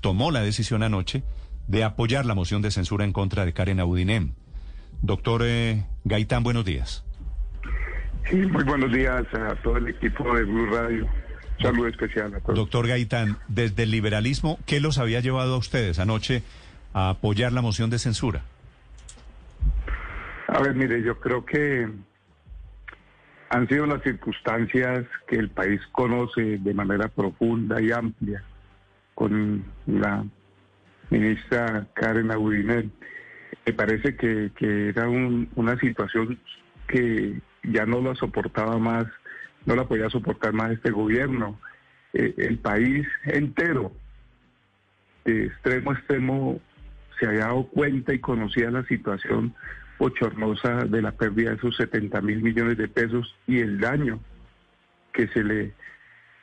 tomó la decisión anoche de apoyar la moción de censura en contra de Karen Audinem. Doctor eh, Gaitán, buenos días. Sí, muy buenos días a todo el equipo de Blue Radio. Saludo especial a todos. Doctor Gaitán, desde el liberalismo, ¿qué los había llevado a ustedes anoche a apoyar la moción de censura? A ver, mire, yo creo que han sido las circunstancias que el país conoce de manera profunda y amplia con la ministra Karen Audinel. Me parece que, era una situación que ya no la soportaba más, no la podía soportar más este gobierno. Eh, el país entero, de extremo a extremo, se había dado cuenta y conocía la situación bochornosa de la pérdida de esos 70 mil millones de pesos y el daño que se le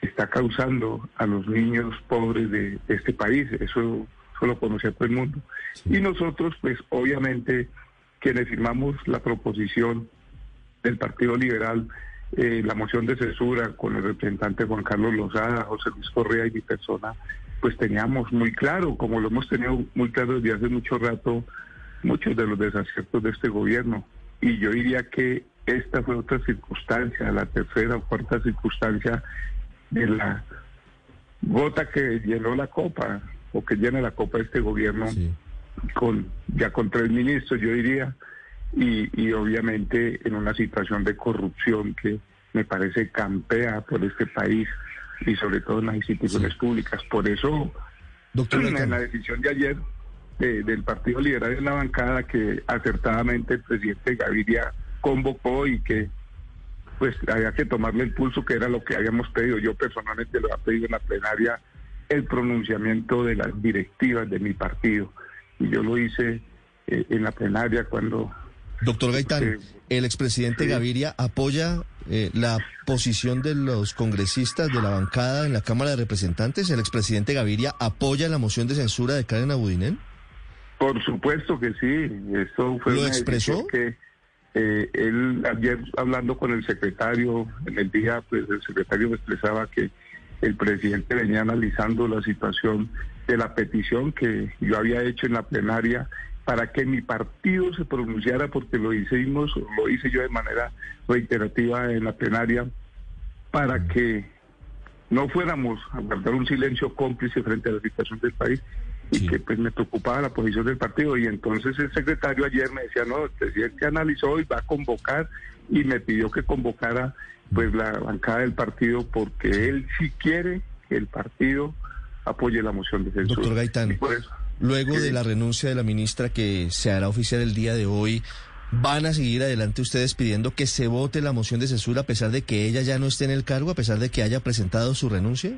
está causando a los niños pobres de, este país. Eso, solo conoce a todo el mundo. Y nosotros, pues obviamente, quienes firmamos la proposición del Partido Liberal, eh, la moción de censura con el representante Juan Carlos Lozada, José Luis Correa y mi persona, pues teníamos muy claro, como lo hemos tenido muy claro desde hace mucho rato, muchos de los desaciertos de este gobierno. Y yo diría que esta fue otra circunstancia, la tercera o cuarta circunstancia de la gota que llenó la copa o que llena la copa de este gobierno con ya con tres ministros yo diría y, y obviamente en una situación de corrupción que me parece campea por este país y sobre todo en las instituciones públicas. Por eso Doctor, en la decisión de ayer del Partido Liberal en la bancada que acertadamente el presidente Gaviria convocó y que pues había que tomarle el pulso, que era lo que habíamos pedido. Yo personalmente lo había pedido en la plenaria, el pronunciamiento de las directivas de mi partido. Y yo lo hice eh, en la plenaria cuando... Doctor Gaitán, eh, ¿el expresidente Gaviria apoya eh, la posición de los congresistas de la bancada en la Cámara de Representantes? ¿El expresidente Gaviria apoya la moción de censura de Karen Abudinen? Por supuesto que sí. Esto fue ¿Lo expresó? Que eh, él ayer hablando con el secretario, en el día, pues el secretario me expresaba que el presidente venía analizando la situación de la petición que yo había hecho en la plenaria para que mi partido se pronunciara, porque lo hicimos, lo hice yo de manera reiterativa en la plenaria, para que no fuéramos a guardar un silencio cómplice frente a la situación del país, y que pues me preocupaba la posición del partido y entonces el secretario ayer me decía no el presidente analizó y va a convocar y me pidió que convocara pues la bancada del partido porque él sí quiere que el partido apoye la moción de censura. Doctor Gaitán, luego de la renuncia de la ministra que se hará oficial el día de hoy, ¿van a seguir adelante ustedes pidiendo que se vote la moción de censura a pesar de que ella ya no esté en el cargo, a pesar de que haya presentado su renuncia?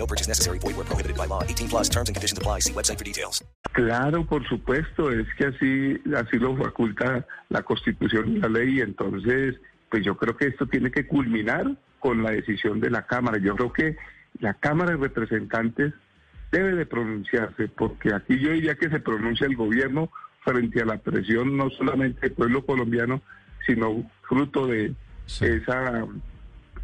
No purchase necessary. Void where prohibited by law. 18 plus terms and conditions apply. See website for details. Claro, por supuesto. Es que así, así lo faculta la Constitución y la ley. Entonces, pues yo creo que esto tiene que culminar con la decisión de la Cámara. Yo creo que la Cámara de Representantes debe de pronunciarse, porque aquí yo diría que se pronuncia el gobierno frente a la presión no solamente del pueblo colombiano, sino fruto de ese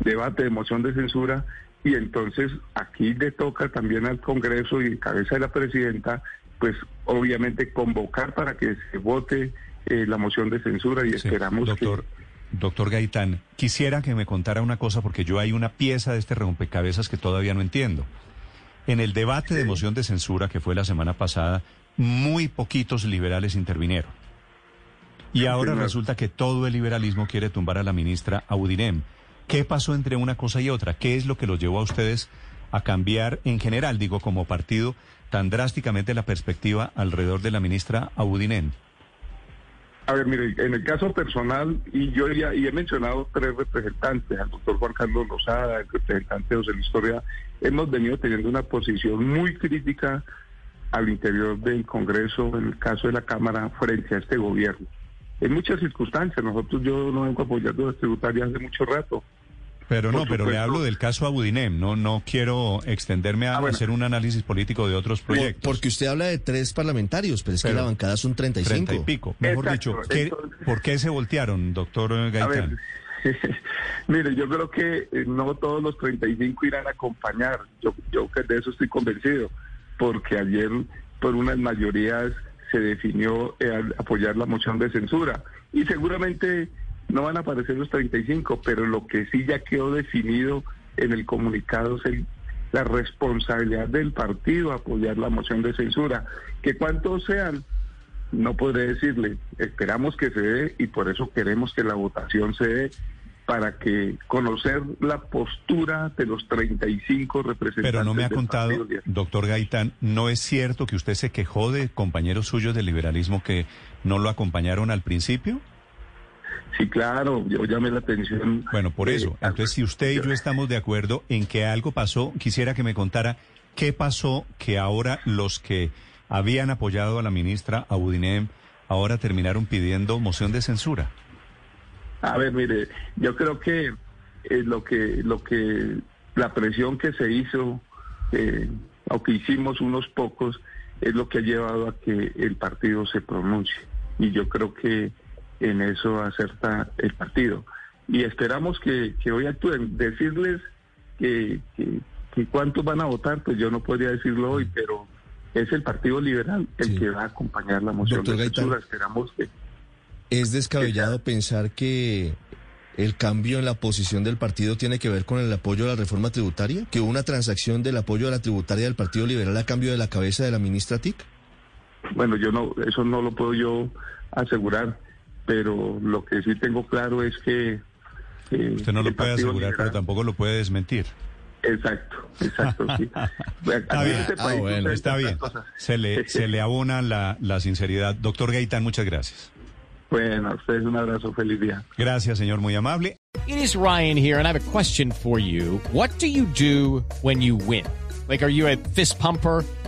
debate de moción de censura y entonces aquí le toca también al Congreso y en cabeza de la presidenta, pues obviamente convocar para que se vote eh, la moción de censura y esperamos doctor, doctor Gaitán, quisiera que me contara una cosa porque yo hay una pieza de este rompecabezas que todavía no entiendo. En el debate de moción de censura que fue la semana pasada, muy poquitos liberales intervinieron. Y ahora resulta que todo el liberalismo quiere tumbar a la ministra Audinem. ¿Qué pasó entre una cosa y otra? ¿Qué es lo que los llevó a ustedes a cambiar en general, digo, como partido, tan drásticamente la perspectiva alrededor de la ministra Audinem? A ver, mire, en el caso personal, y yo ya y he mencionado tres representantes, al doctor Juan Carlos Lozada, el representante José Luis hemos venido teniendo una posición muy crítica al interior del Congreso, en el caso de la Cámara, frente a este gobierno. En muchas circunstancias, nosotros yo no vengo apoyando las tributarias hace mucho rato. Pero no, pero le hablo del caso Abudinem, no, no quiero extenderme a Ah, bueno. hacer un análisis político de otros Por- proyectos. porque usted habla de tres parlamentarios, pero es que Pero- la bancada son 35. Treinta y pico. Mejor Exacto, dicho, ¿qué- entonces- ¿por qué se voltearon, doctor A ver, Gaitán? mire, yo creo que eh, no todos los 35 irán a acompañar. Yo, yo que de eso estoy convencido, porque ayer por unas mayorías se definió eh, apoyar la moción de censura. Y seguramente no van a aparecer los 35, pero lo que sí ya quedó definido en el comunicado es el- la responsabilidad del partido apoyar la moción de censura. Que cuántos sean, no podré decirle. Esperamos que se dé y por eso queremos que la votación se dé para que conocer la postura de los 35 representantes. Pero no me ha contado, doctor Gaitán, ¿no es cierto que usted se quejó de compañeros suyos del liberalismo que no lo acompañaron al principio? Sí, claro, yo llamé la atención. Bueno, por eh, eso. Entonces, si usted y yo estamos de acuerdo en que algo pasó, quisiera que me contara qué pasó que ahora los que habían apoyado a la ministra Abudinem ahora terminaron pidiendo moción de censura. A ver, mire, yo creo que eh, lo que lo que la presión que se hizo eh, o que hicimos unos pocos es lo que ha llevado a que el partido se pronuncie y yo creo que en eso acerta el partido y esperamos que, que hoy actúen. Decirles que, que, que cuántos van a votar, pues yo no podría decirlo hoy, pero es el Partido Liberal el Sí. que va a acompañar la moción Doctor de censura. Esperamos que Es descabellado pensar que el cambio en la posición del partido tiene que ver con el apoyo a la reforma tributaria, que hubo una transacción del apoyo a la tributaria del Partido Liberal a cambio de la cabeza de la ministra TIC. Bueno, yo no, eso no lo puedo yo asegurar, pero lo que sí tengo claro es que... Usted no lo puede asegurar, pero tampoco lo puede desmentir. Exacto, exacto, sí. Está bien. este Ah, bueno, Está bien. cosas. Se le, se le abona la, la sinceridad. Doctor Gaitán, muchas gracias. Bueno, a ustedes un abrazo, feliz día. Gracias, señor, muy amable. It is Ryan here, and I have a question for you. What do you do when you win? Like, are you a fist pumper?